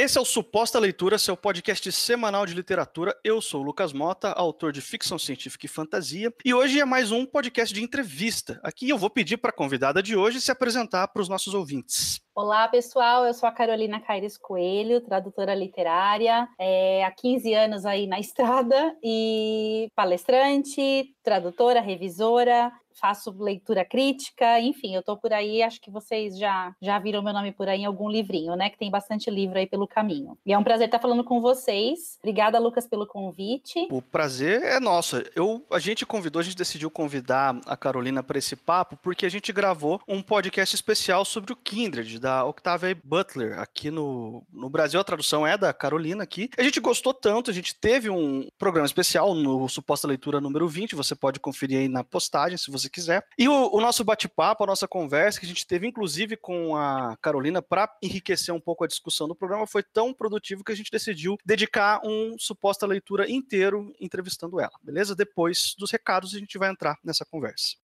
Esse é o Suposta Leitura, seu podcast semanal de literatura. Eu sou o Lucas Mota, autor de ficção científica e fantasia, e hoje é mais um podcast de entrevista. Aqui eu vou pedir para a convidada de hoje se apresentar para os nossos ouvintes. Olá, pessoal. Eu sou a Carolina Caires Coelho, tradutora literária, é, há 15 anos aí na estrada e palestrante, tradutora, revisora, faço leitura crítica, enfim, eu tô por aí, acho que vocês já, já viram meu nome por aí em algum livrinho, né? Que tem bastante livro aí pelo caminho. E é um prazer estar falando com vocês. Obrigada, Lucas, pelo convite. O prazer é nosso. Eu, a gente convidou, a gente decidiu convidar a Carolina para esse papo porque a gente gravou um podcast especial sobre o Kindred, da Octavia Butler, aqui no, no Brasil. A tradução é da Carolina aqui. A gente gostou tanto, a gente teve um programa especial no Suposta Leitura número 20, você pode conferir aí na postagem se você você quiser. E o, o nosso bate-papo, a nossa conversa que a gente teve, inclusive, com a Carolina, para enriquecer um pouco a discussão do programa, foi tão produtivo que a gente decidiu dedicar um suposta leitura inteiro entrevistando ela, beleza? Depois dos recados, a gente vai entrar nessa conversa.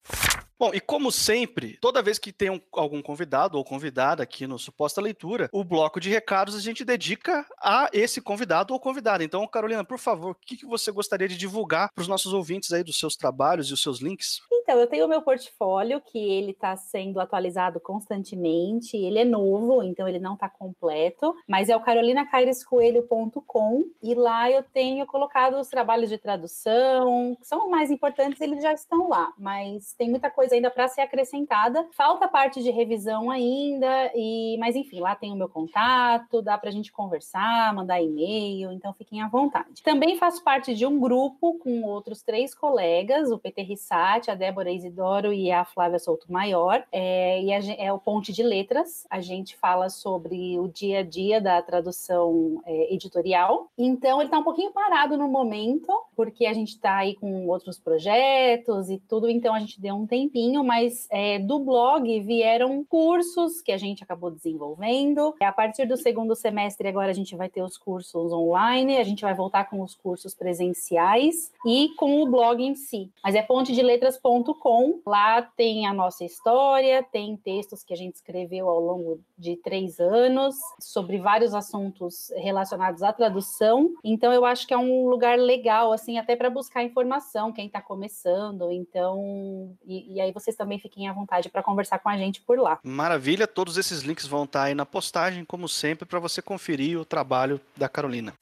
Bom, e como sempre, toda vez que tem um, algum convidado ou convidada aqui no Suposta Leitura, o bloco de recados a gente dedica a esse convidado ou convidada. Então, Carolina, por favor, o que, que você gostaria de divulgar para os nossos ouvintes aí dos seus trabalhos e os seus links? Então, eu tenho o meu portfólio, que ele está sendo atualizado constantemente, ele é novo, então ele não está completo, mas é o carolinacairescoelho.com e lá eu tenho colocado os trabalhos de tradução, que são mais importantes, eles já estão lá, mas tem muita coisa ainda para ser acrescentada. Falta parte de revisão ainda, e mas enfim, lá tem o meu contato, dá para a gente conversar, mandar e-mail, então fiquem à vontade. Também faço parte de um grupo com outros três colegas, o PT Rissati, a Débora Isidoro e a Flávia Souto Maior, é, e a, é o Ponte de Letras. A gente fala sobre o dia a dia da tradução é, editorial. Então ele está um pouquinho parado no momento, porque a gente está aí com outros projetos e tudo, então a gente deu um tempinho mas é, do blog vieram cursos que a gente acabou desenvolvendo. A partir do segundo semestre, agora a gente vai ter os cursos online, a gente vai voltar com os cursos presenciais e com o blog em si. Mas é Lá tem a nossa história, tem textos que a gente escreveu ao longo de três anos sobre vários assuntos relacionados à tradução. Então, eu acho que é um lugar legal, assim, até para buscar informação, quem está começando. Então, e, e aí vocês também fiquem à vontade para conversar com a gente por lá. Maravilha, todos esses links vão estar tá aí na postagem, como sempre, para você conferir o trabalho da Carolina.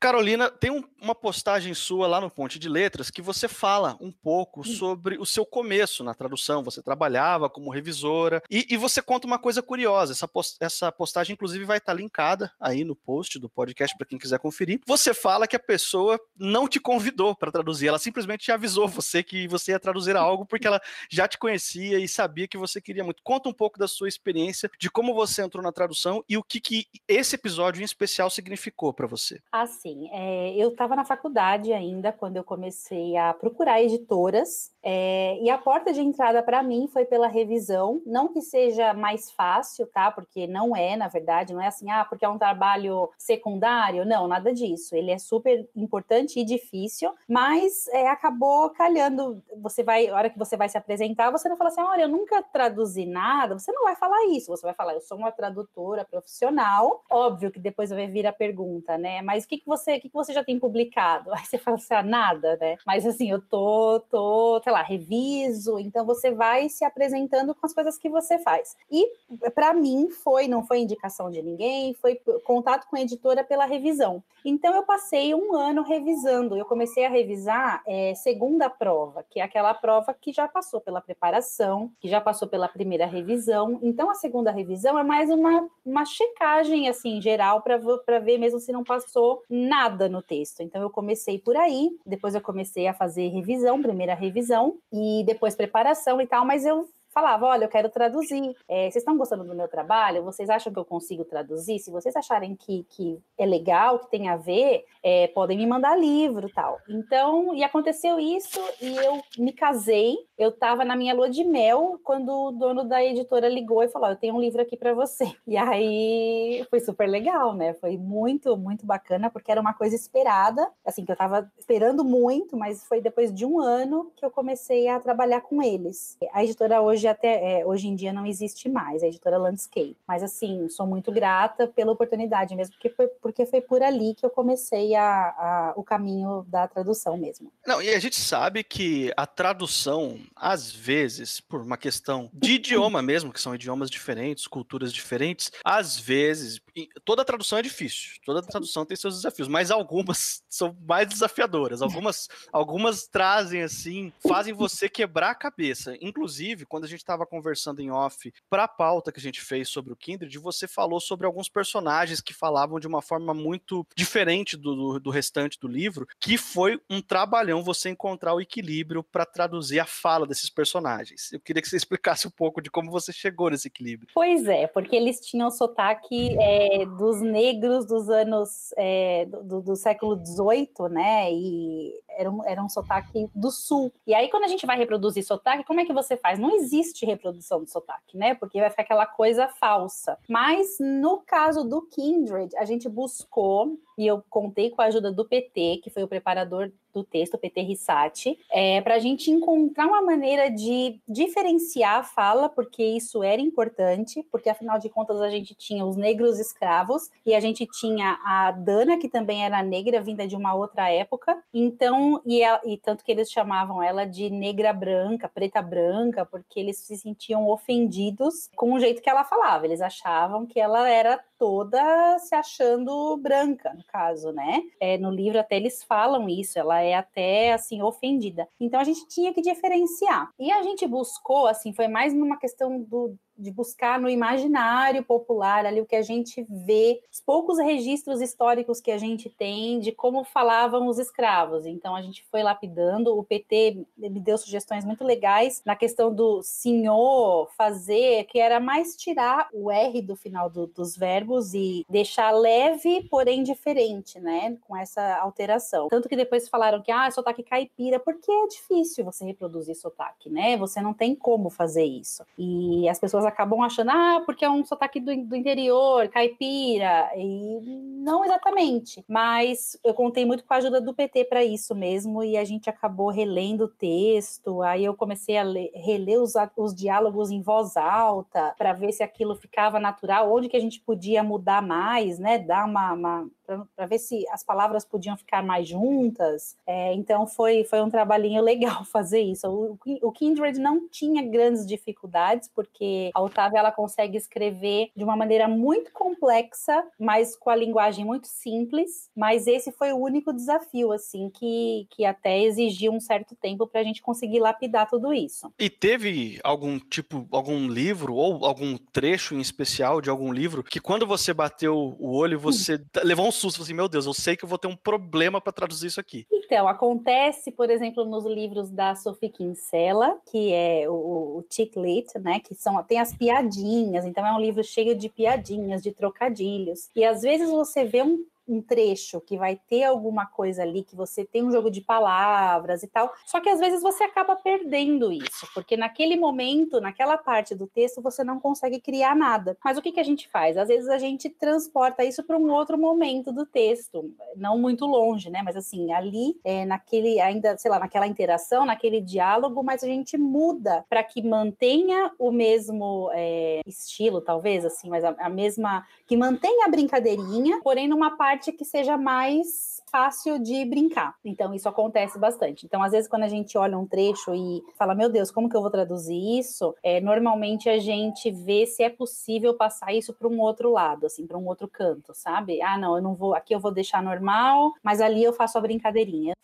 Carolina, tem um, uma postagem sua lá no Ponte de Letras que você fala um pouco sobre o seu começo na tradução. Você trabalhava como revisora e, e você conta uma coisa curiosa. Essa, post, essa postagem, inclusive, vai estar linkada aí no post do podcast para quem quiser conferir. Você fala que a pessoa não te convidou para traduzir, ela simplesmente te avisou você que você ia traduzir algo porque ela já te conhecia e sabia que você queria muito. Conta um pouco da sua experiência, de como você entrou na tradução e o que, que esse episódio em especial significou para você. Assim, assim, é, eu estava na faculdade ainda quando eu comecei a procurar editoras, é, e a porta de entrada para mim foi pela revisão. Não que seja mais fácil, tá? Porque não é, na verdade, não é assim, ah, porque é um trabalho secundário. Não, nada disso. Ele é super importante e difícil, mas é, acabou calhando. Você vai, a hora que você vai se apresentar, você não fala assim, olha, eu nunca traduzi nada. Você não vai falar isso. Você vai falar, eu sou uma tradutora profissional. Óbvio que depois vai vir a pergunta, né? Mas o que, que você o que você já tem publicado? Aí você fala assim, ah, nada, né? Mas assim, eu tô, tô, sei lá, reviso. Então você vai se apresentando com as coisas que você faz. E para mim foi, não foi indicação de ninguém, foi contato com a editora pela revisão. Então eu passei um ano revisando. Eu comecei a revisar é, segunda prova, que é aquela prova que já passou pela preparação, que já passou pela primeira revisão. Então a segunda revisão é mais uma, uma checagem assim geral para ver mesmo se não passou nada no texto. Então eu comecei por aí, depois eu comecei a fazer revisão, primeira revisão e depois preparação e tal, mas eu falava: olha, eu quero traduzir. É, vocês estão gostando do meu trabalho? Vocês acham que eu consigo traduzir? Se vocês acharem que, que é legal, que tem a ver, é, podem me mandar livro tal. Então, e aconteceu isso, e eu me casei. Eu estava na minha lua de mel quando o dono da editora ligou e falou: Eu tenho um livro aqui para você. E aí foi super legal, né? Foi muito, muito bacana, porque era uma coisa esperada, assim, que eu estava esperando muito, mas foi depois de um ano que eu comecei a trabalhar com eles. A editora hoje hoje até é, hoje em dia não existe mais, a editora Landscape. Mas assim, sou muito grata pela oportunidade mesmo, porque foi, porque foi por ali que eu comecei a, a, o caminho da tradução mesmo. Não, e a gente sabe que a tradução, às vezes, por uma questão de idioma mesmo, que são idiomas diferentes, culturas diferentes, às vezes, toda tradução é difícil, toda tradução tem seus desafios, mas algumas são mais desafiadoras, algumas, algumas trazem assim, fazem você quebrar a cabeça. Inclusive, quando a gente estava conversando em off para a pauta que a gente fez sobre o Kindred, você falou sobre alguns personagens que falavam de uma forma muito diferente do, do, do restante do livro, que foi um trabalhão você encontrar o equilíbrio para traduzir a fala desses personagens. Eu queria que você explicasse um pouco de como você chegou nesse equilíbrio. Pois é, porque eles tinham sotaque é, dos negros dos anos é, do, do, século XVIII, né? E era um, era um sotaque do sul. E aí, quando a gente vai reproduzir sotaque, como é que você faz? Não existe reprodução de sotaque, né? Porque vai ficar aquela coisa falsa. Mas no caso do Kindred, a gente buscou e eu contei com a ajuda do PT, que foi o preparador do texto, PT Rissati, é, para a gente encontrar uma maneira de diferenciar a fala, porque isso era importante, porque afinal de contas a gente tinha os negros escravos e a gente tinha a Dana, que também era negra, vinda de uma outra época, então, e, ela, e tanto que eles chamavam ela de negra branca, preta branca, porque eles se sentiam ofendidos com o jeito que ela falava, eles achavam que ela era toda se achando branca, no caso, né? É, no livro até eles falam isso, ela é até assim ofendida. Então a gente tinha que diferenciar. E a gente buscou, assim, foi mais numa questão do de buscar no imaginário popular ali o que a gente vê, os poucos registros históricos que a gente tem de como falavam os escravos. Então a gente foi lapidando, o PT me deu sugestões muito legais na questão do senhor fazer, que era mais tirar o R do final do, dos verbos e deixar leve, porém diferente, né, com essa alteração. Tanto que depois falaram que ah, sotaque caipira, porque é difícil você reproduzir sotaque, né? Você não tem como fazer isso. E as pessoas acabam achando, ah, porque é um sotaque do, do interior, caipira, e não exatamente. Mas eu contei muito com a ajuda do PT para isso mesmo, e a gente acabou relendo o texto, aí eu comecei a ler, reler os, os diálogos em voz alta, para ver se aquilo ficava natural, onde que a gente podia mudar mais, né, dar uma, uma para ver se as palavras podiam ficar mais juntas. É, então foi, foi um trabalhinho legal fazer isso. O, o Kindred não tinha grandes dificuldades, porque a Otávia ela consegue escrever de uma maneira muito complexa, mas com a linguagem muito simples. Mas esse foi o único desafio, assim, que, que até exigiu um certo tempo para a gente conseguir lapidar tudo isso. E teve algum tipo, algum livro ou algum trecho em especial de algum livro que quando você bateu o olho, você hum. levou um susto, assim, meu Deus, eu sei que eu vou ter um problema para traduzir isso aqui. Então, acontece, por exemplo, nos livros da Sophie Kinsella, que é o, o Chick Lit, né, que são, tem as piadinhas, então é um livro cheio de piadinhas, de trocadilhos. E às vezes você vê um um trecho que vai ter alguma coisa ali, que você tem um jogo de palavras e tal. Só que às vezes você acaba perdendo isso, porque naquele momento, naquela parte do texto, você não consegue criar nada. Mas o que, que a gente faz? Às vezes a gente transporta isso para um outro momento do texto, não muito longe, né? Mas assim, ali, é, naquele, ainda, sei lá, naquela interação, naquele diálogo, mas a gente muda para que mantenha o mesmo é, estilo, talvez, assim, mas a, a mesma. que mantenha a brincadeirinha, porém numa parte que seja mais fácil de brincar. Então, isso acontece bastante. Então, às vezes, quando a gente olha um trecho e fala, meu Deus, como que eu vou traduzir isso? É, normalmente a gente vê se é possível passar isso para um outro lado, assim, para um outro canto, sabe? Ah, não, eu não vou, aqui eu vou deixar normal, mas ali eu faço a brincadeirinha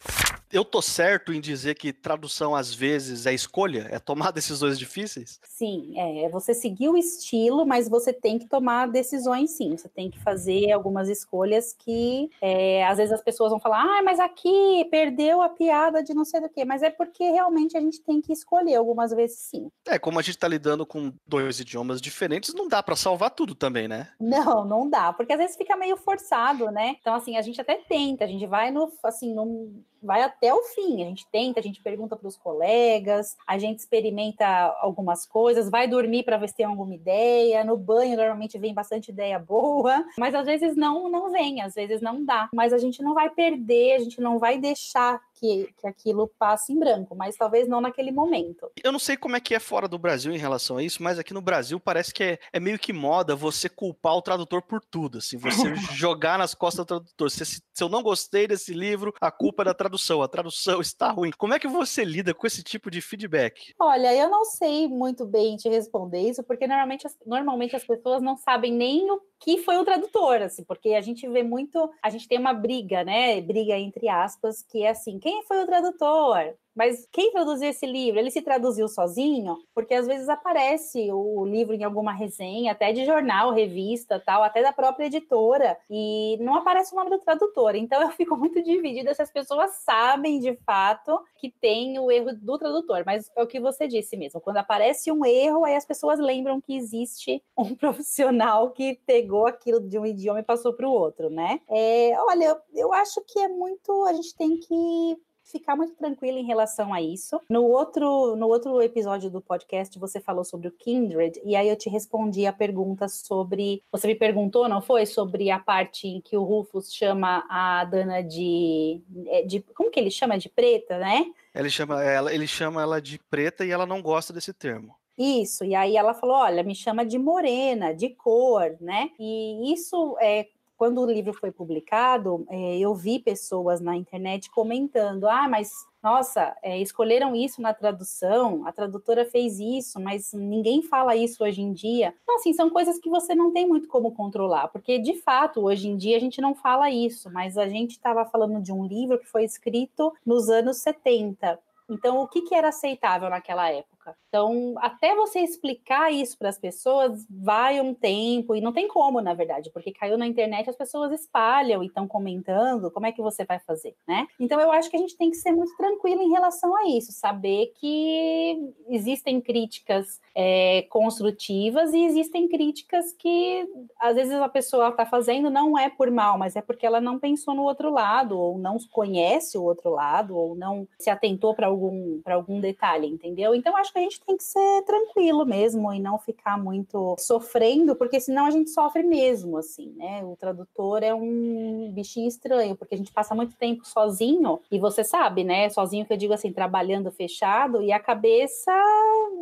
eu tô certo em dizer que tradução às vezes é escolha, é tomar decisões difíceis? Sim, é, é você seguir o estilo, mas você tem que tomar decisões sim. Você tem que fazer algumas escolhas que é, às vezes as pessoas vão falar, ah, mas aqui perdeu a piada de não sei do que, mas é porque realmente a gente tem que escolher algumas vezes sim. É, como a gente tá lidando com dois idiomas diferentes, não dá para salvar tudo também, né? Não, não dá, porque às vezes fica meio forçado, né? Então assim, a gente até tenta, a gente vai no assim, no vai até o fim. A gente tenta, a gente pergunta para os colegas, a gente experimenta algumas coisas, vai dormir para ver se tem alguma ideia. No banho, normalmente vem bastante ideia boa, mas às vezes não, não vem, às vezes não dá. Mas a gente não vai perder, a gente não vai deixar que, que aquilo passe em branco, mas talvez não naquele momento. Eu não sei como é que é fora do Brasil em relação a isso, mas aqui no Brasil parece que é, é meio que moda você culpar o tradutor por tudo, assim, você jogar nas costas do tradutor. Se, se, eu não gostei desse livro, a culpa é da tradução, a tradução está ruim. Como é que você lida com esse tipo de feedback? Olha, eu não sei muito bem te responder isso, porque normalmente, normalmente as pessoas não sabem nem o que foi o tradutor, assim, porque a gente vê muito, a gente tem uma briga, né? Briga entre aspas, que é assim, quem foi o tradutor? Mas quem traduziu esse livro? Ele se traduziu sozinho? Porque às vezes aparece o livro em alguma resenha, até de jornal, revista, tal, até da própria editora, e não aparece o nome do tradutor. Então eu fico muito dividida se as pessoas sabem de fato que tem o erro do tradutor. Mas é o que você disse mesmo. Quando aparece um erro, aí as pessoas lembram que existe um profissional que pegou aquilo de um idioma e passou para o outro, né? É, olha, eu acho que é muito. A gente tem que ficar muito tranquila em relação a isso. No outro, no outro episódio do podcast, você falou sobre o Kindred, e aí eu te respondi a pergunta sobre. Você me perguntou, não foi? Sobre a parte em que o Rufus chama a Dana de. É, de como que ele chama? De preta, né? Ele chama ela, ele chama ela de preta e ela não gosta desse termo. Isso, e aí ela falou: olha, me chama de morena, de cor, né? E isso é quando o livro foi publicado, é, eu vi pessoas na internet comentando: ah, mas nossa, é, escolheram isso na tradução, a tradutora fez isso, mas ninguém fala isso hoje em dia. Então, assim, são coisas que você não tem muito como controlar, porque de fato, hoje em dia a gente não fala isso, mas a gente estava falando de um livro que foi escrito nos anos 70. Então, o que, que era aceitável naquela época? Época. Então, até você explicar isso para as pessoas, vai um tempo, e não tem como, na verdade, porque caiu na internet, as pessoas espalham e estão comentando, como é que você vai fazer, né? Então, eu acho que a gente tem que ser muito tranquilo em relação a isso, saber que existem críticas é, construtivas e existem críticas que, às vezes, a pessoa está fazendo não é por mal, mas é porque ela não pensou no outro lado, ou não conhece o outro lado, ou não se atentou para algum, algum detalhe, entendeu? Então, acho que a gente tem que ser tranquilo mesmo e não ficar muito sofrendo, porque senão a gente sofre mesmo, assim, né? O tradutor é um bichinho estranho, porque a gente passa muito tempo sozinho, e você sabe, né? Sozinho que eu digo assim, trabalhando fechado, e a cabeça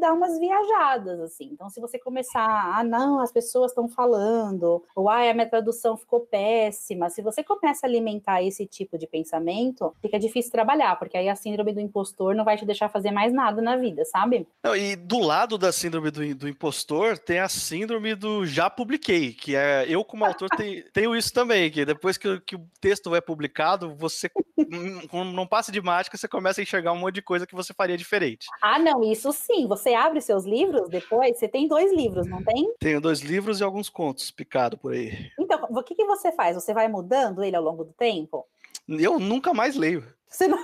dá umas viajadas, assim. Então, se você começar, ah, não, as pessoas estão falando, ou ah, a minha tradução ficou péssima, se você começa a alimentar esse tipo de pensamento, fica difícil trabalhar, porque aí a síndrome do impostor não vai te deixar fazer mais nada na vida, sabe? Não, e do lado da síndrome do, do, impostor tem a síndrome do já publiquei, que é eu como autor tenho, tenho isso também, que depois que, que, o texto é publicado, você não passa de mágica, você começa a enxergar um monte de coisa que você faria diferente. Ah, não, isso sim. Você abre seus livros depois, você tem dois livros, não tem? Tenho dois livros e alguns contos picados por aí. Então, o que, que você faz? Você vai mudando ele ao longo do tempo? Eu nunca mais leio. Você não...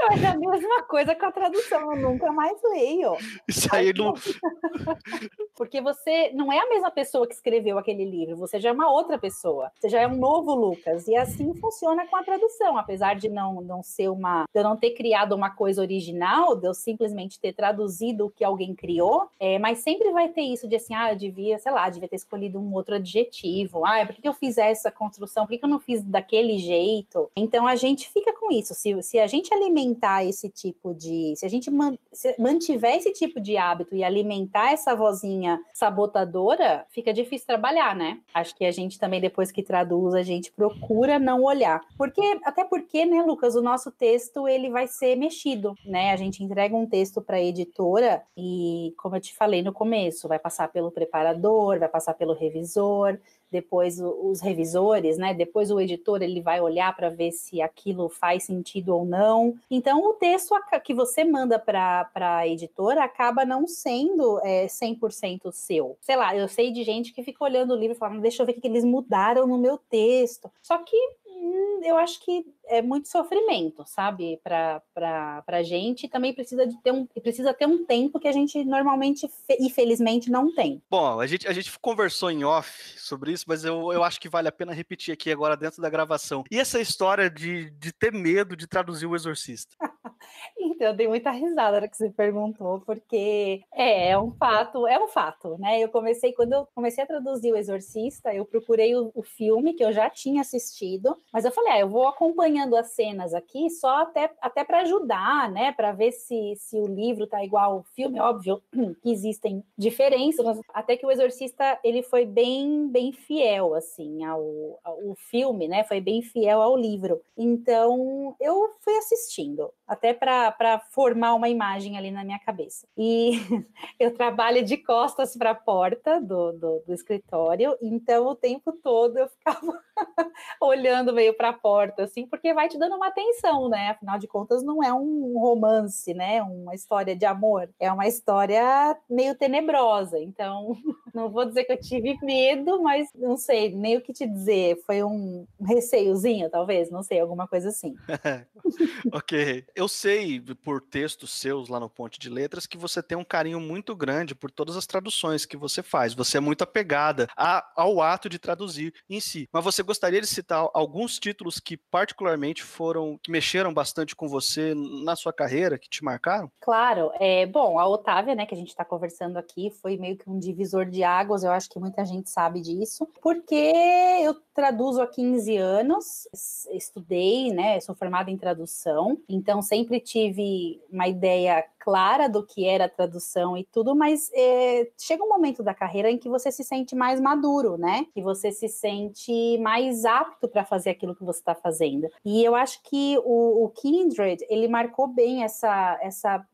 É a mesma coisa com a tradução, eu nunca mais leio. Isso aí não. Porque você não é a mesma pessoa que escreveu aquele livro, você já é uma outra pessoa, você já é um novo Lucas. E assim funciona com a tradução, apesar de não, não ser uma. de eu não ter criado uma coisa original, de eu simplesmente ter traduzido o que alguém criou, é, mas sempre vai ter isso de assim, ah, eu devia, sei lá, devia ter escolhido um outro adjetivo. Ah, por que eu fiz essa construção? Por que eu não fiz daquele jeito? Então a gente fica com isso. Se, se a gente alimentar alimentar esse tipo de. Se a gente mantiver esse tipo de hábito e alimentar essa vozinha sabotadora, fica difícil trabalhar, né? Acho que a gente também, depois que traduz, a gente procura não olhar. Porque, até porque, né, Lucas, o nosso texto ele vai ser mexido, né? A gente entrega um texto para a editora e, como eu te falei no começo, vai passar pelo preparador, vai passar pelo revisor, depois os revisores, né? Depois o editor ele vai olhar para ver se aquilo faz sentido ou não. Então o texto que você manda para a editora acaba não sendo é, 100% seu. Sei lá, eu sei de gente que fica olhando o livro e falando, deixa eu ver o que eles mudaram no meu texto. Só que hum, eu acho que é muito sofrimento, sabe, para a gente. Também precisa de ter um precisa ter um tempo que a gente normalmente e felizmente não tem. Bom, a gente, a gente conversou em off sobre isso, mas eu, eu acho que vale a pena repetir aqui agora dentro da gravação. E essa história de, de ter medo de traduzir o Exorcista? Eu dei muita risada na que você perguntou, porque é, é um fato, é um fato, né? Eu comecei, quando eu comecei a traduzir O Exorcista, eu procurei o, o filme que eu já tinha assistido, mas eu falei, ah, eu vou acompanhando as cenas aqui só até, até para ajudar, né? Para ver se, se o livro tá igual ao filme, óbvio que existem diferenças, mas até que o Exorcista ele foi bem, bem fiel, assim, ao, ao filme, né? Foi bem fiel ao livro. Então, eu fui assistindo até para formar uma imagem ali na minha cabeça. E eu trabalho de costas para a porta do, do, do, escritório, então o tempo todo eu ficava olhando meio para a porta, assim, porque vai te dando uma atenção, né? Afinal de contas, não é um romance, né? Uma história de amor, é uma história meio tenebrosa. Então, não vou dizer que eu tive medo, mas não sei nem o que te dizer. Foi um receiozinho, talvez, não sei, alguma coisa assim. ok eu sei por textos seus lá no Ponte de Letras que você tem um carinho muito grande por todas as traduções que você faz. Você é muito apegada ao ato de traduzir em si. Mas você gostaria de citar alguns títulos que particularmente foram, que mexeram bastante com você na sua carreira, que te marcaram? Claro. É, bom, a Otávia, né, que a gente está conversando aqui, foi meio que um divisor de águas. Eu acho que muita gente sabe disso, porque eu traduzo há 15 anos, estudei, né, sou formada em tradução, então sempre tive uma ideia clara do que era a tradução e tudo, mas é, chega um momento da carreira em que você se sente mais maduro, né? Que você se sente mais apto para fazer aquilo que você está fazendo. E eu acho que o, o Kindred ele marcou bem essa essa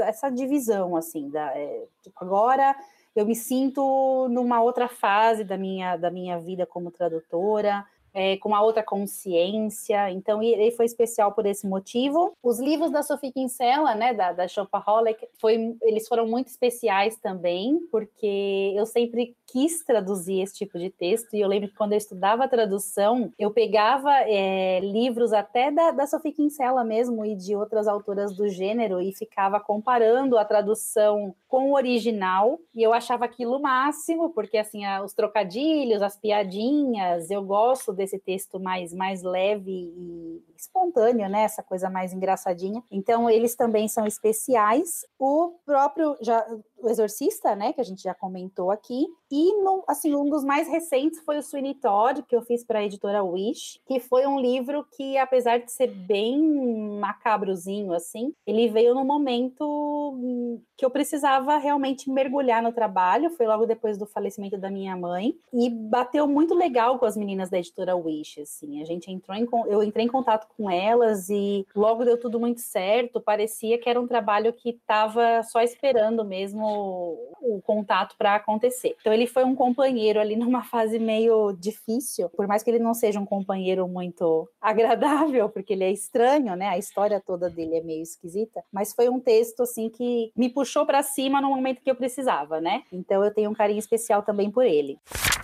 essa divisão assim da é, agora eu me sinto numa outra fase da minha, da minha vida como tradutora é, com uma outra consciência. Então, ele foi especial por esse motivo. Os livros da Sophie Kinsella, né, da, da Shopaholic, foi, eles foram muito especiais também, porque eu sempre quis traduzir esse tipo de texto, e eu lembro que quando eu estudava tradução, eu pegava é, livros até da, da Sophie Kinsella mesmo, e de outras autoras do gênero, e ficava comparando a tradução com o original, e eu achava aquilo o máximo, porque, assim, os trocadilhos, as piadinhas, eu gosto desse texto mais, mais leve e espontâneo, né? Essa coisa mais engraçadinha. Então, eles também são especiais. O próprio já, o Exorcista, né? Que a gente já comentou aqui. E, no, assim, um dos mais recentes foi o Sweeney Todd, que eu fiz para a editora Wish, que foi um livro que, apesar de ser bem macabrozinho, assim, ele veio no momento que eu precisava realmente mergulhar no trabalho. Foi logo depois do falecimento da minha mãe. E bateu muito legal com as meninas da editora Wish, assim. A gente entrou em... Eu entrei em contato com elas e logo deu tudo muito certo. Parecia que era um trabalho que estava só esperando mesmo o, contato para acontecer. Então ele foi um companheiro ali numa fase meio difícil, por mais que ele não seja um companheiro muito agradável, porque ele é estranho, né? A história toda dele é meio esquisita, mas foi um texto assim que me puxou para cima no momento que eu precisava, né? Então eu tenho um carinho especial também por ele.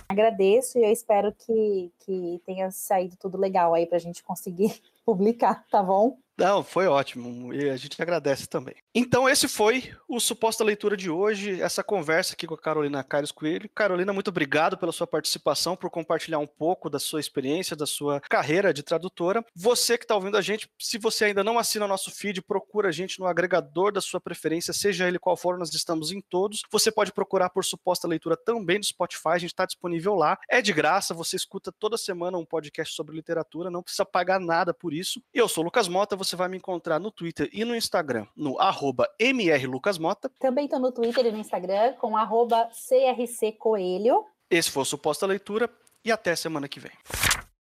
Agradeço e eu espero que, que tenha saído tudo legal aí para a gente conseguir publicar, tá bom? Não, foi ótimo e a gente agradece também. Então, esse foi o Suposta Leitura de hoje, essa conversa aqui com a Carolina Caires Coelho. Carolina, muito obrigado pela sua participação, por compartilhar um pouco da sua experiência, da sua carreira de tradutora. Você que está ouvindo a gente, se você ainda não assina nosso feed, procura a gente no agregador da sua preferência, seja ele qual for, nós estamos em todos. Você pode procurar por Suposta Leitura também no Spotify, a gente está disponível lá. É de graça, você escuta toda semana um podcast sobre literatura, não precisa pagar nada por isso. Eu sou o Lucas Mota, você vai me encontrar no Twitter e no Instagram, no arroba mrlucasmota. Também estou no Twitter e no Instagram com arroba crccoelho. Esse foi o Suposta Leitura e até semana que vem.